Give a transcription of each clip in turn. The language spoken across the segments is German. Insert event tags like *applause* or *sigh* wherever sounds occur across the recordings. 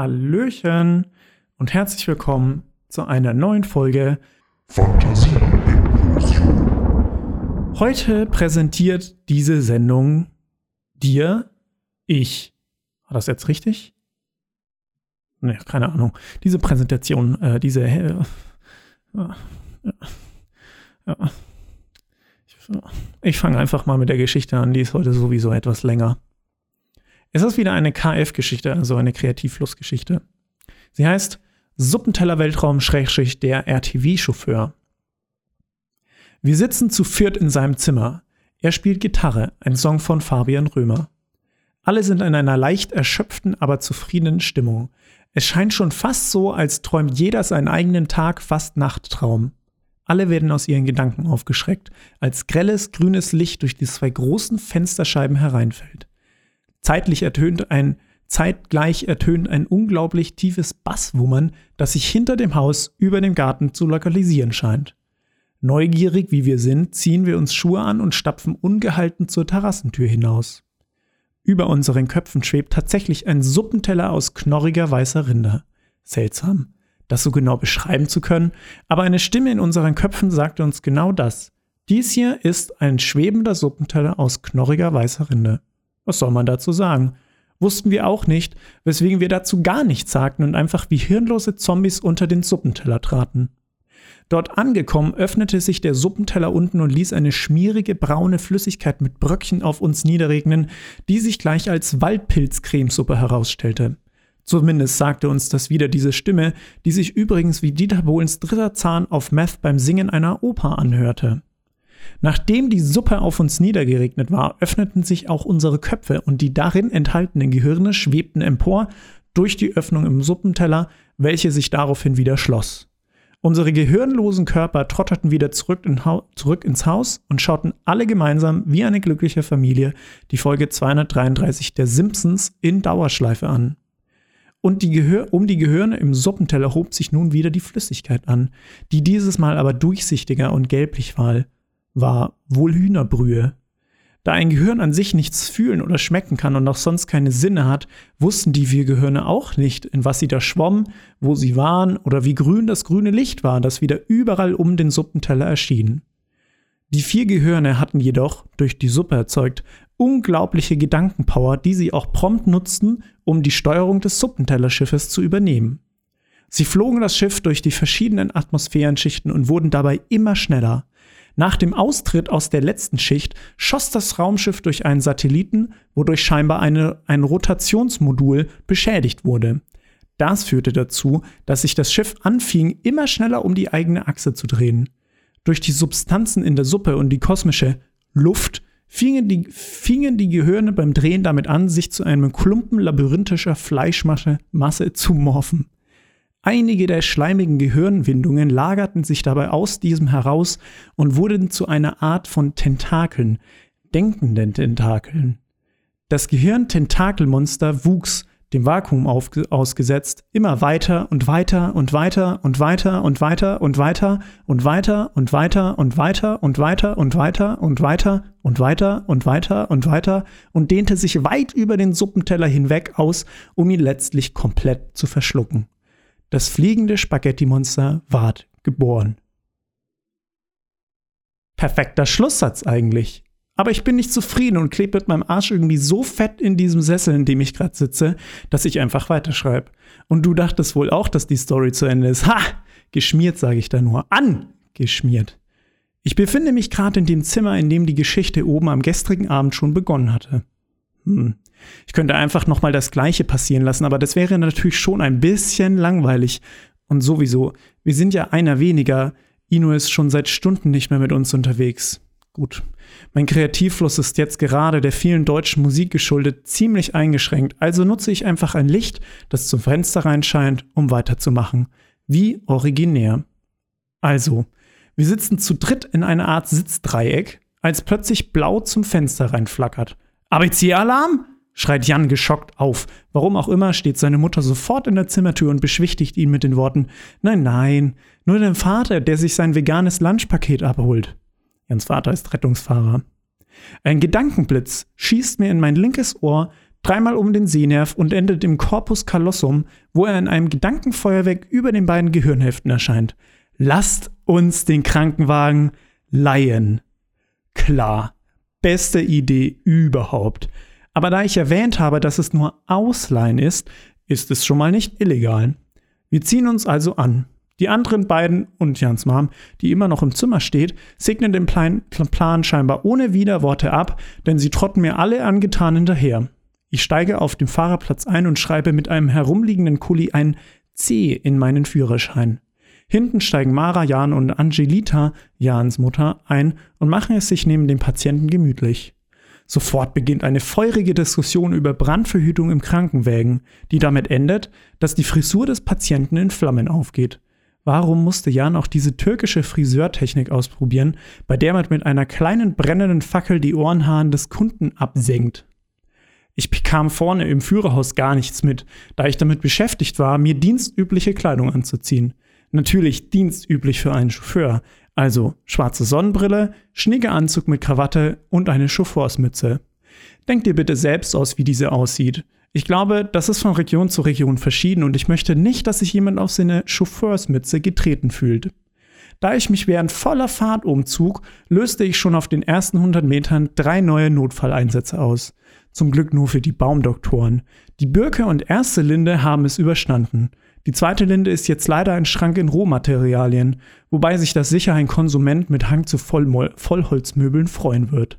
Hallöchen und herzlich willkommen zu einer neuen Folge Fantasie-Implosion. Heute präsentiert diese Sendung dir ich. War das jetzt richtig? Ne, keine Ahnung. Diese Präsentation, äh, diese. Äh, ja, ja. Ich, ich fange einfach mal mit der Geschichte an, die ist heute sowieso etwas länger. Es ist wieder eine KF-Geschichte, also eine Kreativflussgeschichte. Sie heißt Suppenteller Weltraum Schrägschicht der RTW-Chauffeur. Wir sitzen zu viert in seinem Zimmer. Er spielt Gitarre, ein Song von Fabian Römer. Alle sind in einer leicht erschöpften, aber zufriedenen Stimmung. Es scheint schon fast so, als träumt jeder seinen eigenen Tag, fast Nachttraum. Alle werden aus ihren Gedanken aufgeschreckt, als grelles grünes Licht durch die zwei großen Fensterscheiben hereinfällt. Zeitlich ertönt ein, zeitgleich ertönt ein unglaublich tiefes Basswummern, das sich hinter dem Haus über dem Garten zu lokalisieren scheint. Neugierig wie wir sind, ziehen wir uns Schuhe an und stapfen ungehalten zur Terrassentür hinaus. Über unseren Köpfen schwebt tatsächlich ein Suppenteller aus knorriger weißer Rinder. Seltsam, das so genau beschreiben zu können, aber eine Stimme in unseren Köpfen sagte uns genau das. Dies hier ist ein schwebender Suppenteller aus knorriger weißer Rinde. Was soll man dazu sagen? Wussten wir auch nicht, weswegen wir dazu gar nichts sagten und einfach wie hirnlose Zombies unter den Suppenteller traten. Dort angekommen, öffnete sich der Suppenteller unten und ließ eine schmierige braune Flüssigkeit mit Bröckchen auf uns niederregnen, die sich gleich als Waldpilzcremesuppe herausstellte. Zumindest sagte uns das wieder diese Stimme, die sich übrigens wie Dieter Bohlens dritter Zahn auf Meth beim Singen einer Oper anhörte. Nachdem die Suppe auf uns niedergeregnet war, öffneten sich auch unsere Köpfe und die darin enthaltenen Gehirne schwebten empor durch die Öffnung im Suppenteller, welche sich daraufhin wieder schloss. Unsere gehirnlosen Körper trotterten wieder zurück, in zurück, ins Haus und schauten alle gemeinsam wie eine glückliche Familie die Folge 233 der Simpsons in Dauerschleife an. Und die um die Gehirne im Suppenteller hob sich nun wieder die Flüssigkeit an, die dieses Mal aber durchsichtiger und gelblich war war wohl Hühnerbrühe. Da ein Gehirn an sich nichts fühlen oder schmecken kann und auch sonst keine Sinne hat, wussten die vier Gehirne auch nicht, in was sie da schwommen, wo sie waren oder wie grün das grüne Licht war, das wieder überall um den Suppenteller erschien. Die vier Gehirne hatten jedoch, durch die Suppe erzeugt, unglaubliche Gedankenpower, die sie auch prompt nutzten, um die Steuerung des Suppentellerschiffes zu übernehmen. Sie flogen das Schiff durch die verschiedenen Atmosphärenschichten und wurden dabei immer schneller. Nach dem Austritt aus der letzten Schicht schoss das Raumschiff durch einen Satelliten, wodurch scheinbar eine, ein Rotationsmodul beschädigt wurde. Das führte dazu, dass sich das Schiff anfing, immer schneller um die eigene Achse zu drehen. Durch die Substanzen in der Suppe und die kosmische Luft fingen die, fingen die Gehirne beim Drehen damit an, sich zu einem Klumpen labyrinthischer Fleischmasse Masse zu morphen. Einige der schleimigen Gehirnwindungen lagerten sich dabei aus diesem heraus und wurden zu einer Art von Tentakeln, denkenden Tentakeln. Das Gehirn-Tentakelmonster wuchs, dem Vakuum ausgesetzt, immer weiter und weiter und weiter und weiter und weiter und weiter und weiter und weiter und weiter und weiter und weiter und weiter und weiter und weiter und weiter und dehnte sich weit über den Suppenteller hinweg aus, um ihn letztlich komplett zu verschlucken. Das fliegende Spaghetti-Monster ward geboren. Perfekter Schlusssatz eigentlich. Aber ich bin nicht zufrieden und klebe mit meinem Arsch irgendwie so fett in diesem Sessel, in dem ich gerade sitze, dass ich einfach weiterschreibe. Und du dachtest wohl auch, dass die Story zu Ende ist. Ha! Geschmiert, sage ich da nur. Angeschmiert. Ich befinde mich gerade in dem Zimmer, in dem die Geschichte oben am gestrigen Abend schon begonnen hatte. Hm. Ich könnte einfach nochmal das Gleiche passieren lassen, aber das wäre natürlich schon ein bisschen langweilig. Und sowieso, wir sind ja einer weniger. Ino ist schon seit Stunden nicht mehr mit uns unterwegs. Gut. Mein Kreativfluss ist jetzt gerade der vielen deutschen Musik geschuldet ziemlich eingeschränkt, also nutze ich einfach ein Licht, das zum Fenster reinscheint, um weiterzumachen. Wie originär. Also, wir sitzen zu dritt in einer Art Sitzdreieck, als plötzlich blau zum Fenster reinflackert. ABC-Alarm? Schreit Jan geschockt auf. Warum auch immer steht seine Mutter sofort in der Zimmertür und beschwichtigt ihn mit den Worten: Nein, nein, nur dein Vater, der sich sein veganes Lunchpaket abholt. Jans Vater ist Rettungsfahrer. Ein Gedankenblitz schießt mir in mein linkes Ohr, dreimal um den Sehnerv und endet im Corpus callosum, wo er in einem Gedankenfeuerwerk über den beiden Gehirnhälften erscheint. Lasst uns den Krankenwagen leihen. Klar, beste Idee überhaupt. Aber da ich erwähnt habe, dass es nur Ausleihen ist, ist es schon mal nicht illegal. Wir ziehen uns also an. Die anderen beiden und Jans Mom, die immer noch im Zimmer steht, segnen den Plan, scheinbar ohne Widerworte ab, denn sie trotten mir alle angetan hinterher. Ich steige auf dem Fahrerplatz ein und schreibe mit einem herumliegenden Kuli ein C in meinen Führerschein. Hinten steigen Mara, Jan und Angelita, Jans Mutter, ein und machen es sich neben dem Patienten gemütlich. Sofort beginnt eine feurige Diskussion über Brandverhütung im Krankenwägen, die damit endet, dass die Frisur des Patienten in Flammen aufgeht. Warum musste Jan auch diese türkische Friseurtechnik ausprobieren, bei der man mit einer kleinen brennenden Fackel die Ohrenhaaren des Kunden absenkt? Ich bekam vorne im Führerhaus gar nichts mit, da ich damit beschäftigt war, mir dienstübliche Kleidung anzuziehen. Natürlich dienstüblich für einen Chauffeur, also schwarze Sonnenbrille, schnicker Anzug mit Krawatte und eine Chauffeursmütze. Denkt dir bitte selbst aus, wie diese aussieht. Ich glaube, das ist von Region zu Region verschieden und ich möchte nicht, dass sich jemand auf seine Chauffeursmütze getreten fühlt. Da ich mich während voller Fahrt umzug, löste ich schon auf den ersten 100 Metern drei neue Notfalleinsätze aus. Zum Glück nur für die Baumdoktoren. Die Birke und erste Linde haben es überstanden. Die zweite Linde ist jetzt leider ein Schrank in Rohmaterialien, wobei sich das sicher ein Konsument mit Hang zu Vollmol Vollholzmöbeln freuen wird.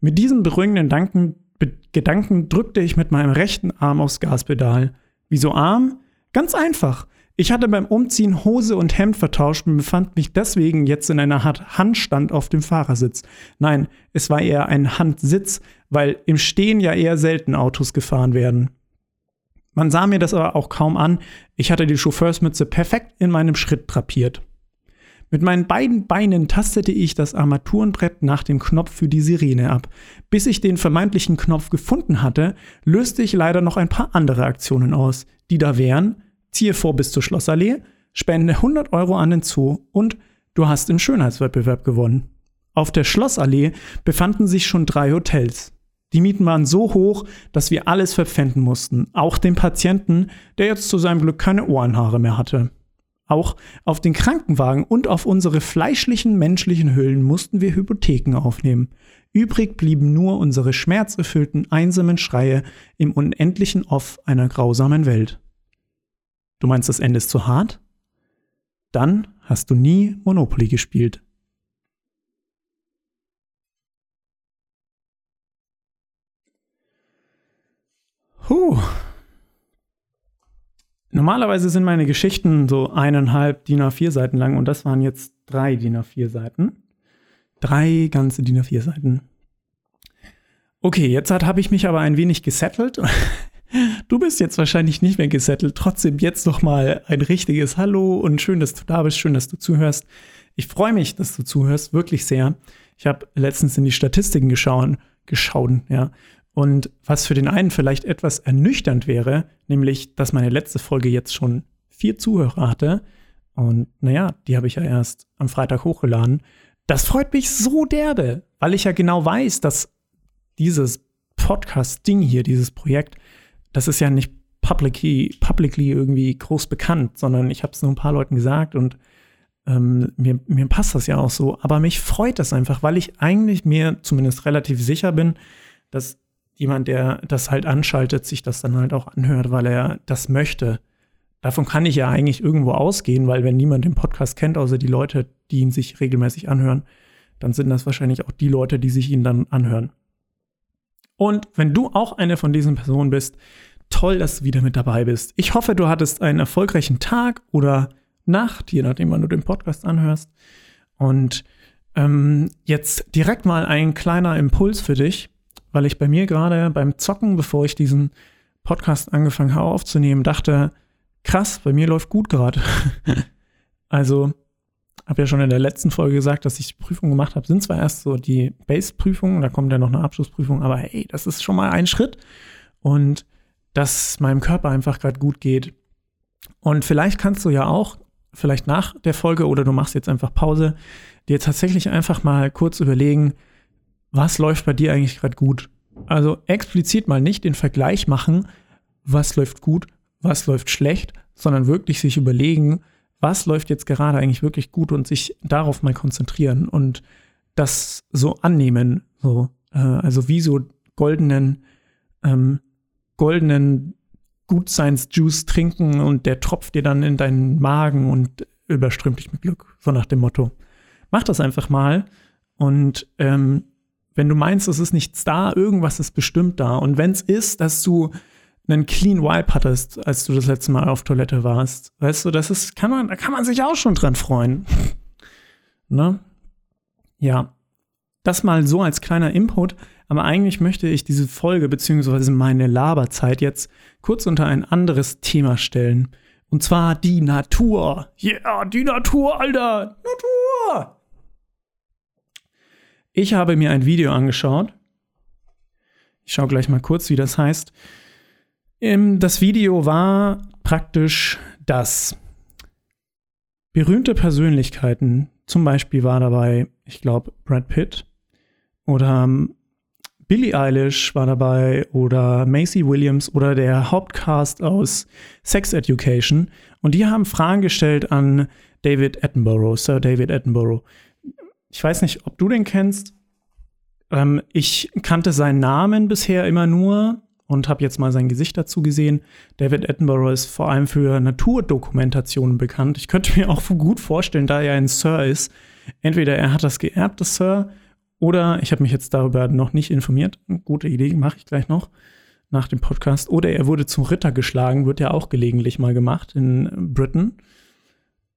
Mit diesen beruhigenden Danken, Be Gedanken drückte ich mit meinem rechten Arm aufs Gaspedal. Wieso Arm? Ganz einfach. Ich hatte beim Umziehen Hose und Hemd vertauscht und befand mich deswegen jetzt in einer Handstand auf dem Fahrersitz. Nein, es war eher ein Handsitz, weil im Stehen ja eher selten Autos gefahren werden. Man sah mir das aber auch kaum an. Ich hatte die Chauffeursmütze perfekt in meinem Schritt drapiert. Mit meinen beiden Beinen tastete ich das Armaturenbrett nach dem Knopf für die Sirene ab. Bis ich den vermeintlichen Knopf gefunden hatte, löste ich leider noch ein paar andere Aktionen aus, die da wären: ziehe vor bis zur Schlossallee, spende 100 Euro an den Zoo und du hast im Schönheitswettbewerb gewonnen. Auf der Schlossallee befanden sich schon drei Hotels. Die Mieten waren so hoch, dass wir alles verpfänden mussten, auch den Patienten, der jetzt zu seinem Glück keine Ohrenhaare mehr hatte. Auch auf den Krankenwagen und auf unsere fleischlichen menschlichen Hüllen mussten wir Hypotheken aufnehmen. Übrig blieben nur unsere schmerzerfüllten, einsamen Schreie im unendlichen Off einer grausamen Welt. Du meinst, das Ende ist zu hart? Dann hast du nie Monopoly gespielt. Puh. Normalerweise sind meine Geschichten so eineinhalb DIN A4 Seiten lang und das waren jetzt drei DIN A4 Seiten. Drei ganze DIN A4 Seiten. Okay, jetzt habe ich mich aber ein wenig gesettelt. *laughs* Du bist jetzt wahrscheinlich nicht mehr gesettelt. Trotzdem jetzt noch mal ein richtiges Hallo und schön, dass du da bist, schön, dass du zuhörst. Ich freue mich, dass du zuhörst, wirklich sehr. Ich habe letztens in die Statistiken geschaut, geschaut, ja, und was für den einen vielleicht etwas ernüchternd wäre, nämlich, dass meine letzte Folge jetzt schon vier Zuhörer hatte. Und naja, die habe ich ja erst am Freitag hochgeladen. Das freut mich so derbe, weil ich ja genau weiß, dass dieses Podcast-Ding hier, dieses Projekt, das ist ja nicht publicly, publicly irgendwie groß bekannt, sondern ich habe es nur ein paar Leuten gesagt und ähm, mir, mir passt das ja auch so. Aber mich freut das einfach, weil ich eigentlich mir zumindest relativ sicher bin, dass jemand, der das halt anschaltet, sich das dann halt auch anhört, weil er das möchte. Davon kann ich ja eigentlich irgendwo ausgehen, weil wenn niemand den Podcast kennt, außer die Leute, die ihn sich regelmäßig anhören, dann sind das wahrscheinlich auch die Leute, die sich ihn dann anhören. Und wenn du auch eine von diesen Personen bist, toll, dass du wieder mit dabei bist. Ich hoffe, du hattest einen erfolgreichen Tag oder Nacht, je nachdem, wann du den Podcast anhörst. Und ähm, jetzt direkt mal ein kleiner Impuls für dich weil ich bei mir gerade beim Zocken, bevor ich diesen Podcast angefangen habe aufzunehmen, dachte, krass, bei mir läuft gut gerade. *laughs* also, habe ja schon in der letzten Folge gesagt, dass ich die Prüfung gemacht habe. Sind zwar erst so die Base-Prüfungen, da kommt ja noch eine Abschlussprüfung, aber hey, das ist schon mal ein Schritt. Und dass meinem Körper einfach gerade gut geht. Und vielleicht kannst du ja auch, vielleicht nach der Folge oder du machst jetzt einfach Pause, dir tatsächlich einfach mal kurz überlegen, was läuft bei dir eigentlich gerade gut? Also explizit mal nicht den Vergleich machen, was läuft gut, was läuft schlecht, sondern wirklich sich überlegen, was läuft jetzt gerade eigentlich wirklich gut und sich darauf mal konzentrieren und das so annehmen. So, äh, also wie so goldenen, ähm, goldenen Gutseinsjuice trinken und der tropft dir dann in deinen Magen und überströmt dich mit Glück. So nach dem Motto. Mach das einfach mal und ähm, wenn du meinst, es ist nichts da, irgendwas ist bestimmt da. Und wenn es ist, dass du einen Clean Wipe hattest, als du das letzte Mal auf Toilette warst, weißt du, das ist, kann man, da kann man sich auch schon dran freuen. *laughs* ne? Ja. Das mal so als kleiner Input, aber eigentlich möchte ich diese Folge beziehungsweise meine Laberzeit jetzt kurz unter ein anderes Thema stellen. Und zwar die Natur. Ja, yeah, die Natur, Alter. Natur. Ich habe mir ein Video angeschaut. Ich schaue gleich mal kurz, wie das heißt. Das Video war praktisch das. Berühmte Persönlichkeiten, zum Beispiel war dabei, ich glaube, Brad Pitt oder ähm, Billie Eilish war dabei oder Macy Williams oder der Hauptcast aus Sex Education. Und die haben Fragen gestellt an David Attenborough, Sir David Attenborough. Ich weiß nicht, ob du den kennst. Ähm, ich kannte seinen Namen bisher immer nur und habe jetzt mal sein Gesicht dazu gesehen. David Attenborough ist vor allem für Naturdokumentationen bekannt. Ich könnte mir auch gut vorstellen, da er ein Sir ist, entweder er hat das geerbt, das Sir, oder ich habe mich jetzt darüber noch nicht informiert. Gute Idee, mache ich gleich noch nach dem Podcast. Oder er wurde zum Ritter geschlagen, wird ja auch gelegentlich mal gemacht in Britain.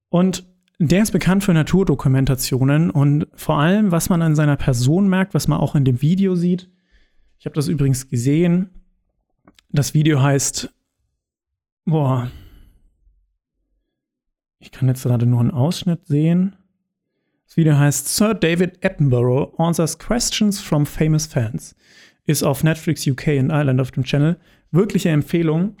Und der ist bekannt für Naturdokumentationen und vor allem, was man an seiner Person merkt, was man auch in dem Video sieht. Ich habe das übrigens gesehen. Das Video heißt, boah, ich kann jetzt gerade nur einen Ausschnitt sehen. Das Video heißt Sir David Attenborough answers questions from famous fans. Ist auf Netflix UK in Ireland auf dem Channel. Wirkliche Empfehlung.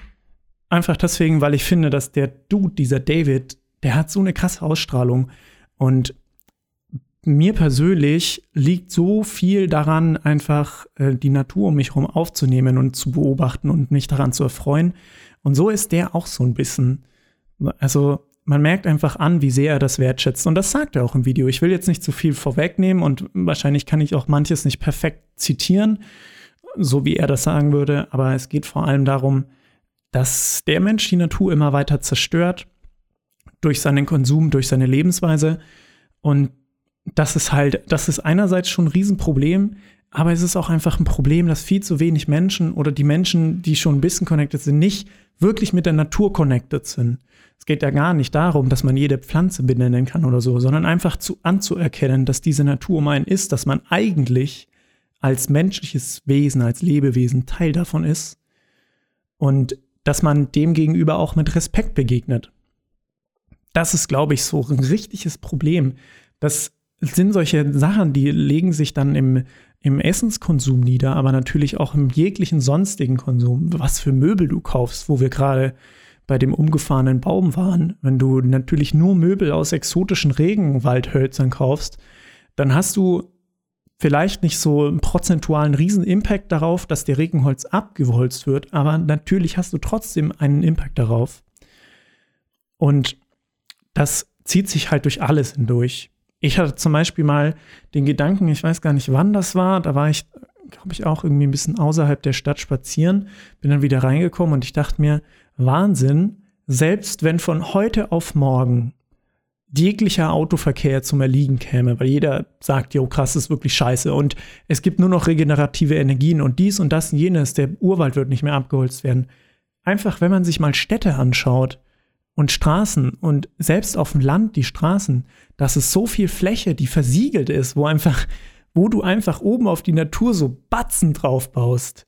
Einfach deswegen, weil ich finde, dass der Dude, dieser David, der hat so eine krasse Ausstrahlung. Und mir persönlich liegt so viel daran, einfach äh, die Natur um mich herum aufzunehmen und zu beobachten und mich daran zu erfreuen. Und so ist der auch so ein bisschen. Also man merkt einfach an, wie sehr er das wertschätzt. Und das sagt er auch im Video. Ich will jetzt nicht zu viel vorwegnehmen und wahrscheinlich kann ich auch manches nicht perfekt zitieren, so wie er das sagen würde. Aber es geht vor allem darum, dass der Mensch die Natur immer weiter zerstört durch seinen Konsum, durch seine Lebensweise. Und das ist halt, das ist einerseits schon ein Riesenproblem, aber es ist auch einfach ein Problem, dass viel zu wenig Menschen oder die Menschen, die schon ein bisschen connected sind, nicht wirklich mit der Natur connected sind. Es geht ja gar nicht darum, dass man jede Pflanze benennen kann oder so, sondern einfach zu, anzuerkennen, dass diese Natur einen ist, dass man eigentlich als menschliches Wesen, als Lebewesen Teil davon ist und dass man dem gegenüber auch mit Respekt begegnet das ist, glaube ich, so ein richtiges Problem. Das sind solche Sachen, die legen sich dann im, im Essenskonsum nieder, aber natürlich auch im jeglichen sonstigen Konsum. Was für Möbel du kaufst, wo wir gerade bei dem umgefahrenen Baum waren. Wenn du natürlich nur Möbel aus exotischen Regenwaldhölzern kaufst, dann hast du vielleicht nicht so einen prozentualen Riesen-Impact darauf, dass der Regenholz abgeholzt wird, aber natürlich hast du trotzdem einen Impact darauf. Und das zieht sich halt durch alles hindurch. Ich hatte zum Beispiel mal den Gedanken, ich weiß gar nicht, wann das war, da war ich, glaube ich, auch irgendwie ein bisschen außerhalb der Stadt spazieren, bin dann wieder reingekommen und ich dachte mir, Wahnsinn, selbst wenn von heute auf morgen jeglicher Autoverkehr zum Erliegen käme, weil jeder sagt, jo, krass, ist wirklich scheiße und es gibt nur noch regenerative Energien und dies und das und jenes, der Urwald wird nicht mehr abgeholzt werden. Einfach, wenn man sich mal Städte anschaut, und Straßen und selbst auf dem Land die Straßen, das ist so viel Fläche, die versiegelt ist, wo einfach, wo du einfach oben auf die Natur so Batzen drauf baust,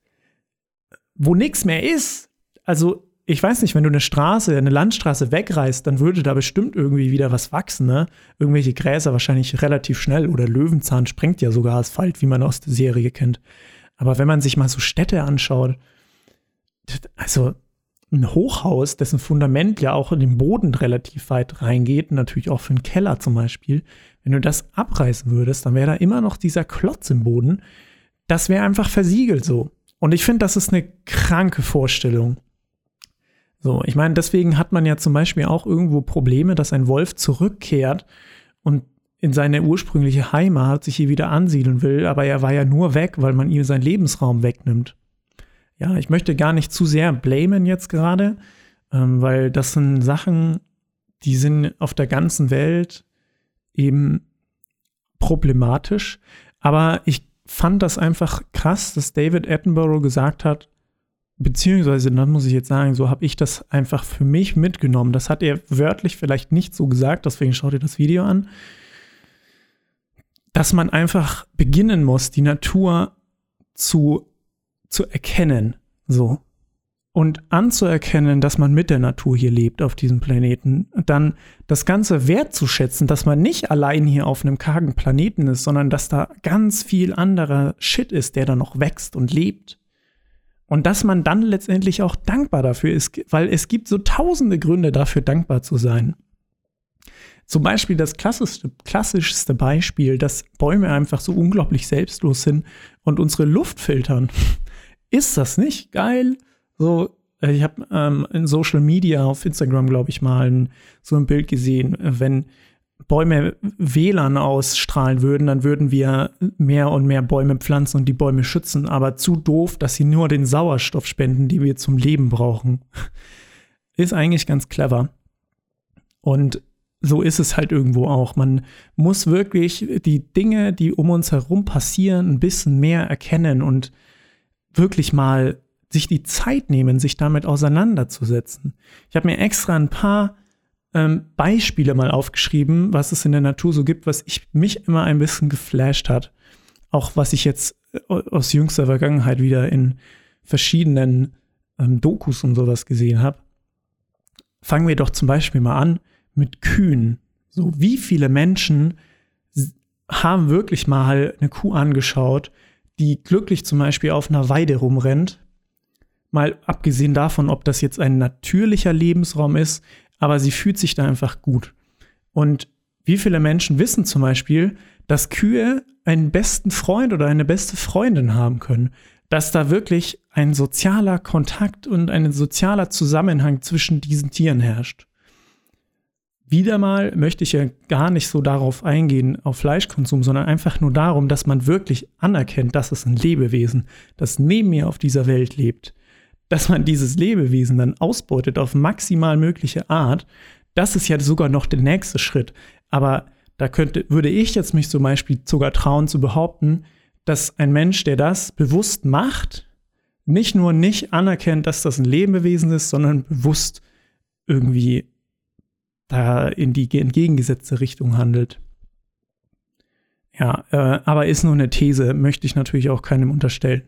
wo nichts mehr ist. Also, ich weiß nicht, wenn du eine Straße, eine Landstraße wegreißt, dann würde da bestimmt irgendwie wieder was wachsen, ne? Irgendwelche Gräser wahrscheinlich relativ schnell oder Löwenzahn sprengt ja sogar Asphalt, wie man aus der Serie kennt. Aber wenn man sich mal so Städte anschaut, also ein Hochhaus, dessen Fundament ja auch in den Boden relativ weit reingeht, natürlich auch für einen Keller zum Beispiel, wenn du das abreißen würdest, dann wäre da immer noch dieser Klotz im Boden, das wäre einfach versiegelt so. Und ich finde, das ist eine kranke Vorstellung. So, ich meine, deswegen hat man ja zum Beispiel auch irgendwo Probleme, dass ein Wolf zurückkehrt und in seine ursprüngliche Heimat sich hier wieder ansiedeln will, aber er war ja nur weg, weil man ihm seinen Lebensraum wegnimmt. Ja, ich möchte gar nicht zu sehr blamen jetzt gerade, ähm, weil das sind Sachen, die sind auf der ganzen Welt eben problematisch. Aber ich fand das einfach krass, dass David Attenborough gesagt hat, beziehungsweise, dann muss ich jetzt sagen, so habe ich das einfach für mich mitgenommen. Das hat er wörtlich vielleicht nicht so gesagt, deswegen schaut ihr das Video an, dass man einfach beginnen muss, die Natur zu, zu erkennen, so. Und anzuerkennen, dass man mit der Natur hier lebt auf diesem Planeten. Dann das Ganze wertzuschätzen, dass man nicht allein hier auf einem kargen Planeten ist, sondern dass da ganz viel anderer Shit ist, der da noch wächst und lebt. Und dass man dann letztendlich auch dankbar dafür ist, weil es gibt so tausende Gründe dafür, dankbar zu sein. Zum Beispiel das klassischste, klassischste Beispiel, dass Bäume einfach so unglaublich selbstlos sind und unsere Luft filtern. Ist das nicht geil? So, äh, ich habe ähm, in Social Media auf Instagram, glaube ich, mal ein, so ein Bild gesehen, wenn Bäume WLAN ausstrahlen würden, dann würden wir mehr und mehr Bäume pflanzen und die Bäume schützen. Aber zu doof, dass sie nur den Sauerstoff spenden, die wir zum Leben brauchen. *laughs* Ist eigentlich ganz clever. Und so ist es halt irgendwo auch. Man muss wirklich die Dinge, die um uns herum passieren, ein bisschen mehr erkennen und wirklich mal sich die Zeit nehmen, sich damit auseinanderzusetzen. Ich habe mir extra ein paar ähm, Beispiele mal aufgeschrieben, was es in der Natur so gibt, was ich mich immer ein bisschen geflasht hat. Auch was ich jetzt äh, aus jüngster Vergangenheit wieder in verschiedenen ähm, Dokus und sowas gesehen habe. Fangen wir doch zum Beispiel mal an mit Kühen. So, wie viele Menschen haben wirklich mal eine Kuh angeschaut, die glücklich zum Beispiel auf einer Weide rumrennt? Mal abgesehen davon, ob das jetzt ein natürlicher Lebensraum ist, aber sie fühlt sich da einfach gut. Und wie viele Menschen wissen zum Beispiel, dass Kühe einen besten Freund oder eine beste Freundin haben können, dass da wirklich ein sozialer Kontakt und ein sozialer Zusammenhang zwischen diesen Tieren herrscht. Wieder mal möchte ich ja gar nicht so darauf eingehen, auf Fleischkonsum, sondern einfach nur darum, dass man wirklich anerkennt, dass es ein Lebewesen, das neben mir auf dieser Welt lebt, dass man dieses Lebewesen dann ausbeutet auf maximal mögliche Art, das ist ja sogar noch der nächste Schritt. Aber da könnte, würde ich jetzt mich zum Beispiel sogar trauen zu behaupten, dass ein Mensch, der das bewusst macht, nicht nur nicht anerkennt, dass das ein Lebewesen ist, sondern bewusst irgendwie da in die entgegengesetzte Richtung handelt. Ja, äh, aber ist nur eine These, möchte ich natürlich auch keinem unterstellen.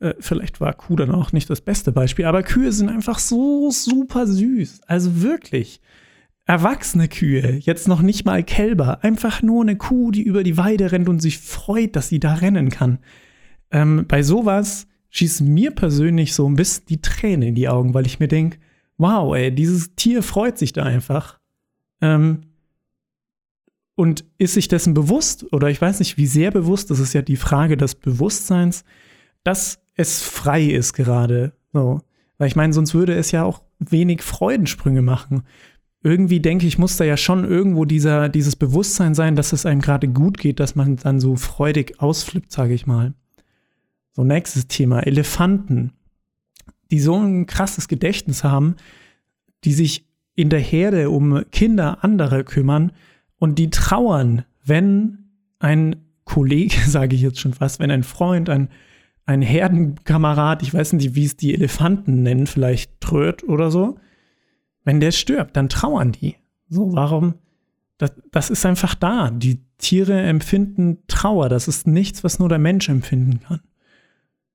Äh, vielleicht war Kuh dann auch nicht das beste Beispiel, aber Kühe sind einfach so super süß. Also wirklich. Erwachsene Kühe, jetzt noch nicht mal Kälber, einfach nur eine Kuh, die über die Weide rennt und sich freut, dass sie da rennen kann. Ähm, bei sowas schießen mir persönlich so ein bisschen die Tränen in die Augen, weil ich mir denke, wow, ey, dieses Tier freut sich da einfach. Ähm, und ist sich dessen bewusst, oder ich weiß nicht, wie sehr bewusst, das ist ja die Frage des Bewusstseins, dass es frei ist gerade. So. Weil ich meine, sonst würde es ja auch wenig Freudensprünge machen. Irgendwie denke ich, muss da ja schon irgendwo dieser, dieses Bewusstsein sein, dass es einem gerade gut geht, dass man dann so freudig ausflippt, sage ich mal. So, nächstes Thema. Elefanten, die so ein krasses Gedächtnis haben, die sich in der Herde um Kinder anderer kümmern und die trauern, wenn ein Kollege, *laughs* sage ich jetzt schon fast, wenn ein Freund, ein ein Herdenkamerad, ich weiß nicht, wie es die Elefanten nennen, vielleicht Tröd oder so, wenn der stirbt, dann trauern die. So, warum? Das, das ist einfach da. Die Tiere empfinden Trauer. Das ist nichts, was nur der Mensch empfinden kann.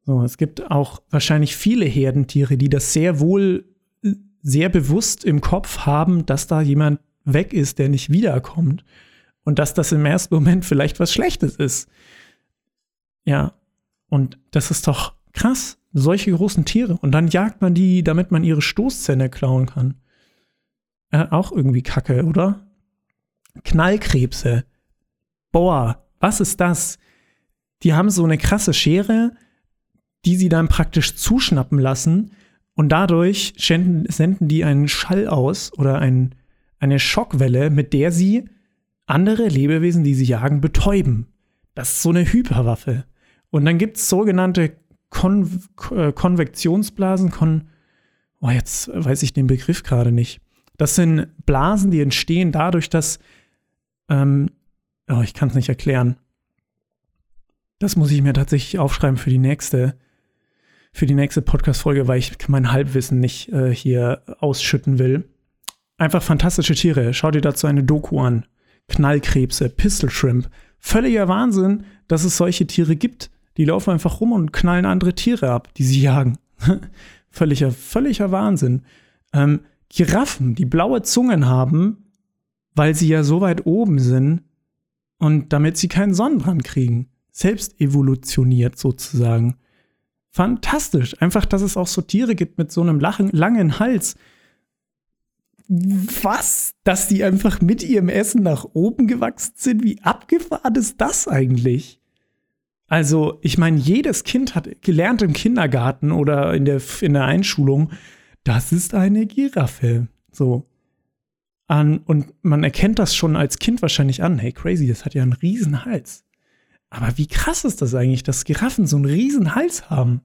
So, es gibt auch wahrscheinlich viele Herdentiere, die das sehr wohl, sehr bewusst im Kopf haben, dass da jemand weg ist, der nicht wiederkommt. Und dass das im ersten Moment vielleicht was Schlechtes ist. Ja, und das ist doch krass, solche großen Tiere. Und dann jagt man die, damit man ihre Stoßzähne klauen kann. Äh, auch irgendwie kacke, oder? Knallkrebse. Boah, was ist das? die haben so eine krasse Schere, die sie dann praktisch zuschnappen lassen und dadurch senden, senden die einen Schall aus oder ein, eine Schockwelle, mit der sie andere Lebewesen, die sie jagen, betäuben. Das ist so eine Hyperwaffe. Und dann gibt es sogenannte Kon äh, Konvektionsblasen. Kon oh, jetzt weiß ich den Begriff gerade nicht. Das sind Blasen, die entstehen dadurch, dass ähm, oh, ich kann es nicht erklären. Das muss ich mir tatsächlich aufschreiben für die nächste, für die nächste Podcast-Folge, weil ich mein Halbwissen nicht äh, hier ausschütten will. Einfach fantastische Tiere. Schau dir dazu eine Doku an. Knallkrebse, Pistol Shrimp. Völliger Wahnsinn, dass es solche Tiere gibt. Die laufen einfach rum und knallen andere Tiere ab, die sie jagen. *laughs* völliger, völliger Wahnsinn. Ähm, Giraffen, die blaue Zungen haben, weil sie ja so weit oben sind und damit sie keinen Sonnenbrand kriegen. Selbst evolutioniert sozusagen. Fantastisch. Einfach, dass es auch so Tiere gibt mit so einem lachen, langen Hals. Was? Dass die einfach mit ihrem Essen nach oben gewachsen sind? Wie abgefahren ist das eigentlich? Also, ich meine, jedes Kind hat gelernt im Kindergarten oder in der, in der Einschulung, das ist eine Giraffe. So. An, und man erkennt das schon als Kind wahrscheinlich an. Hey, crazy, das hat ja einen riesen Hals. Aber wie krass ist das eigentlich, dass Giraffen so einen riesen Hals haben?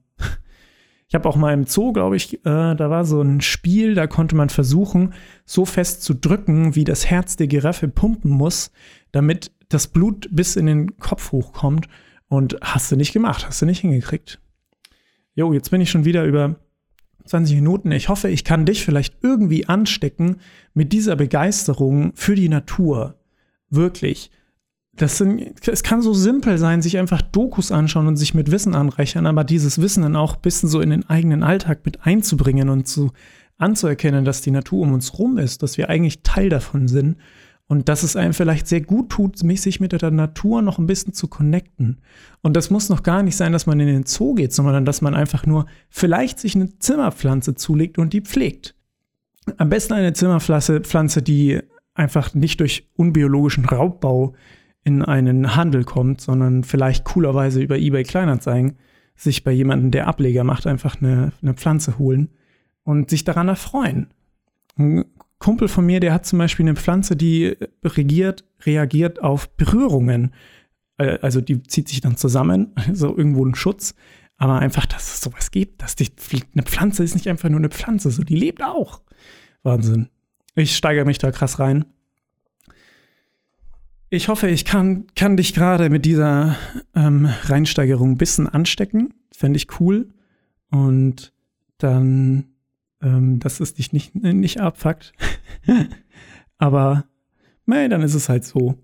Ich habe auch mal im Zoo, glaube ich, äh, da war so ein Spiel, da konnte man versuchen, so fest zu drücken, wie das Herz der Giraffe pumpen muss, damit das Blut bis in den Kopf hochkommt. Und hast du nicht gemacht, hast du nicht hingekriegt. Jo, jetzt bin ich schon wieder über 20 Minuten. Ich hoffe, ich kann dich vielleicht irgendwie anstecken mit dieser Begeisterung für die Natur. Wirklich. Das sind, es kann so simpel sein, sich einfach Dokus anschauen und sich mit Wissen anreichern, aber dieses Wissen dann auch ein bisschen so in den eigenen Alltag mit einzubringen und zu anzuerkennen, dass die Natur um uns rum ist, dass wir eigentlich Teil davon sind und dass es einem vielleicht sehr gut tut, sich mit der Natur noch ein bisschen zu connecten. Und das muss noch gar nicht sein, dass man in den Zoo geht, sondern dass man einfach nur vielleicht sich eine Zimmerpflanze zulegt und die pflegt. Am besten eine Zimmerpflanze, die einfach nicht durch unbiologischen Raubbau in einen Handel kommt, sondern vielleicht coolerweise über eBay Kleinanzeigen sich bei jemandem, der Ableger macht, einfach eine, eine Pflanze holen und sich daran erfreuen. Kumpel von mir, der hat zum Beispiel eine Pflanze, die regiert, reagiert auf Berührungen. Äh, also die zieht sich dann zusammen, *laughs* so irgendwo ein Schutz. Aber einfach, dass es sowas gibt, dass die, eine Pflanze ist nicht einfach nur eine Pflanze, so die lebt auch. Wahnsinn. Ich steigere mich da krass rein. Ich hoffe, ich kann, kann dich gerade mit dieser ähm, Reinsteigerung ein bisschen anstecken. Fände ich cool. Und dann ähm, dass es dich nicht, nicht abfuckt. *laughs* Aber, nee, dann ist es halt so.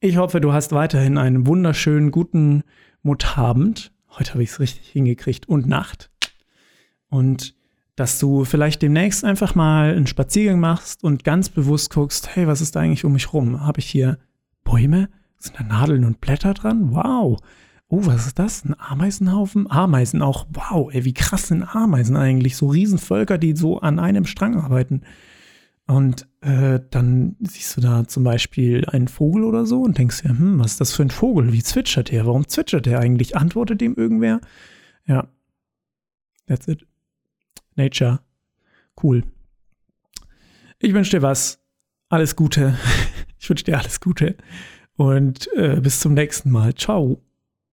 Ich hoffe, du hast weiterhin einen wunderschönen, guten Mutabend. Heute habe ich es richtig hingekriegt. Und Nacht. Und dass du vielleicht demnächst einfach mal einen Spaziergang machst und ganz bewusst guckst, hey, was ist da eigentlich um mich rum? Habe ich hier Bäume? Sind da Nadeln und Blätter dran? Wow. Oh, was ist das? Ein Ameisenhaufen? Ameisen auch. Wow, ey, wie krass sind Ameisen eigentlich? So Riesenvölker, die so an einem Strang arbeiten. Und äh, dann siehst du da zum Beispiel einen Vogel oder so und denkst dir, hm, was ist das für ein Vogel? Wie zwitschert der? Warum zwitschert der eigentlich? Antwortet dem irgendwer? Ja. That's it. Nature. Cool. Ich wünsche dir was. Alles Gute. *laughs* Ich wünsche dir alles Gute. Und äh, bis zum nächsten Mal. Ciao.